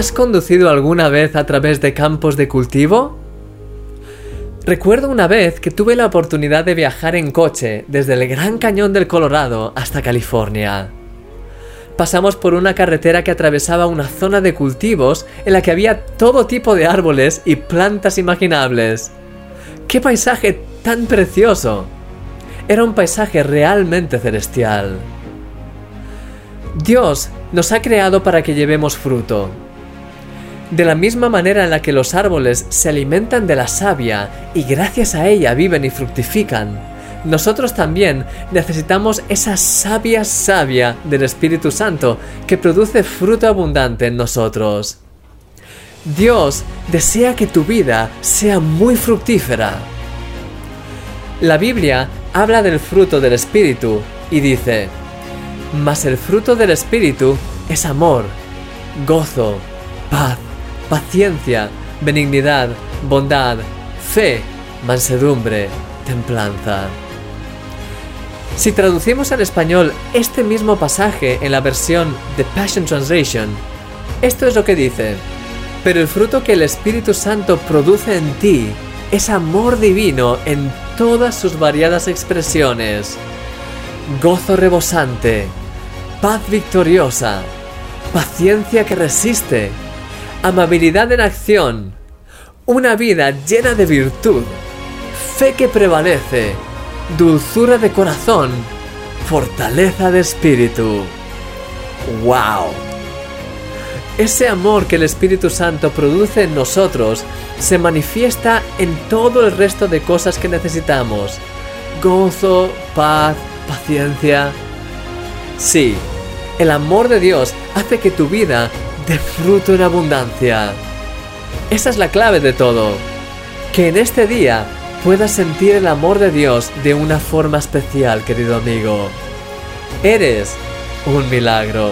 ¿Has conducido alguna vez a través de campos de cultivo? Recuerdo una vez que tuve la oportunidad de viajar en coche desde el Gran Cañón del Colorado hasta California. Pasamos por una carretera que atravesaba una zona de cultivos en la que había todo tipo de árboles y plantas imaginables. ¡Qué paisaje tan precioso! Era un paisaje realmente celestial. Dios nos ha creado para que llevemos fruto. De la misma manera en la que los árboles se alimentan de la savia y gracias a ella viven y fructifican, nosotros también necesitamos esa savia savia del Espíritu Santo que produce fruto abundante en nosotros. Dios desea que tu vida sea muy fructífera. La Biblia habla del fruto del Espíritu y dice, mas el fruto del Espíritu es amor, gozo, paz, paciencia, benignidad, bondad, fe, mansedumbre, templanza. Si traducimos al español este mismo pasaje en la versión The Passion Translation, esto es lo que dice, pero el fruto que el Espíritu Santo produce en ti es amor divino en todas sus variadas expresiones, gozo rebosante, paz victoriosa, paciencia que resiste, amabilidad en acción, una vida llena de virtud, fe que prevalece, dulzura de corazón, fortaleza de espíritu. ¡Wow! Ese amor que el Espíritu Santo produce en nosotros se manifiesta en todo el resto de cosas que necesitamos. Gozo, paz, paciencia. Sí, el amor de Dios hace que tu vida dé fruto en abundancia. Esa es la clave de todo. Que en este día puedas sentir el amor de Dios de una forma especial, querido amigo. Eres un milagro.